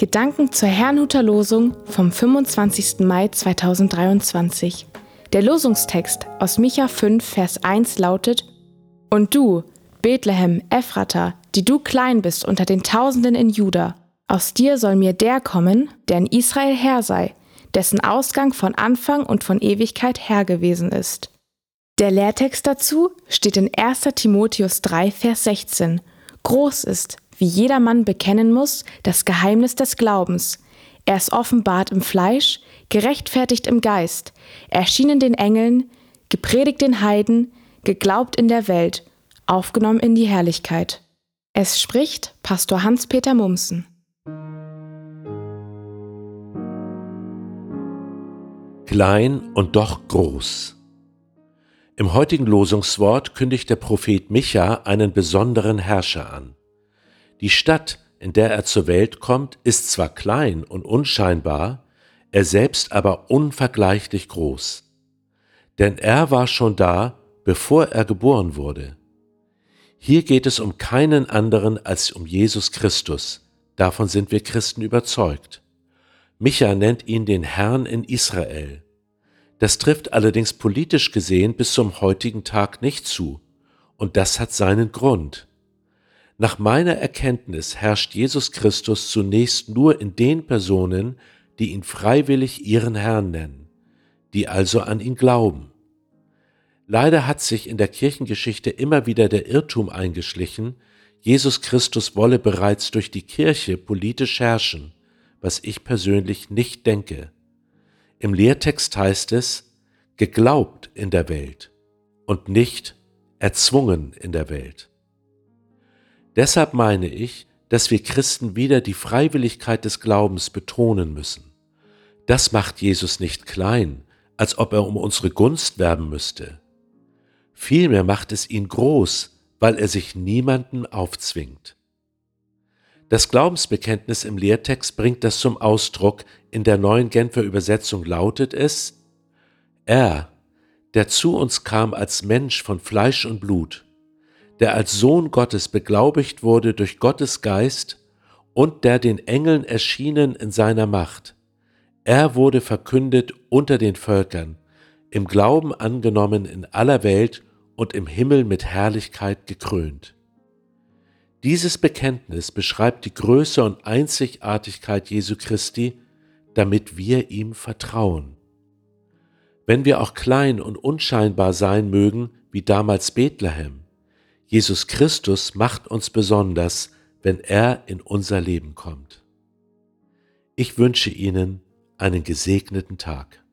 Gedanken zur Herrnhuter Losung vom 25. Mai 2023. Der Losungstext aus Micha 5, Vers 1 lautet: Und du, Bethlehem, Ephrata, die du klein bist unter den Tausenden in Juda, aus dir soll mir der kommen, der in Israel Herr sei, dessen Ausgang von Anfang und von Ewigkeit Herr gewesen ist. Der Lehrtext dazu steht in 1. Timotheus 3, Vers 16. Groß ist, wie jedermann bekennen muss, das Geheimnis des Glaubens. Er ist offenbart im Fleisch, gerechtfertigt im Geist, erschienen den Engeln, gepredigt den Heiden, geglaubt in der Welt, aufgenommen in die Herrlichkeit. Es spricht Pastor Hans-Peter Mumsen. Klein und doch groß. Im heutigen Losungswort kündigt der Prophet Micha einen besonderen Herrscher an. Die Stadt, in der er zur Welt kommt, ist zwar klein und unscheinbar, er selbst aber unvergleichlich groß. Denn er war schon da, bevor er geboren wurde. Hier geht es um keinen anderen als um Jesus Christus, davon sind wir Christen überzeugt. Micha nennt ihn den Herrn in Israel. Das trifft allerdings politisch gesehen bis zum heutigen Tag nicht zu, und das hat seinen Grund. Nach meiner Erkenntnis herrscht Jesus Christus zunächst nur in den Personen, die ihn freiwillig ihren Herrn nennen, die also an ihn glauben. Leider hat sich in der Kirchengeschichte immer wieder der Irrtum eingeschlichen, Jesus Christus wolle bereits durch die Kirche politisch herrschen, was ich persönlich nicht denke. Im Lehrtext heißt es, geglaubt in der Welt und nicht erzwungen in der Welt. Deshalb meine ich, dass wir Christen wieder die Freiwilligkeit des Glaubens betonen müssen. Das macht Jesus nicht klein, als ob er um unsere Gunst werben müsste. Vielmehr macht es ihn groß, weil er sich niemanden aufzwingt. Das Glaubensbekenntnis im Lehrtext bringt das zum Ausdruck, in der neuen Genfer Übersetzung lautet es, er, der zu uns kam als Mensch von Fleisch und Blut, der als Sohn Gottes beglaubigt wurde durch Gottes Geist und der den Engeln erschienen in seiner Macht, er wurde verkündet unter den Völkern, im Glauben angenommen in aller Welt und im Himmel mit Herrlichkeit gekrönt. Dieses Bekenntnis beschreibt die Größe und Einzigartigkeit Jesu Christi, damit wir ihm vertrauen. Wenn wir auch klein und unscheinbar sein mögen, wie damals Bethlehem, Jesus Christus macht uns besonders, wenn er in unser Leben kommt. Ich wünsche Ihnen einen gesegneten Tag.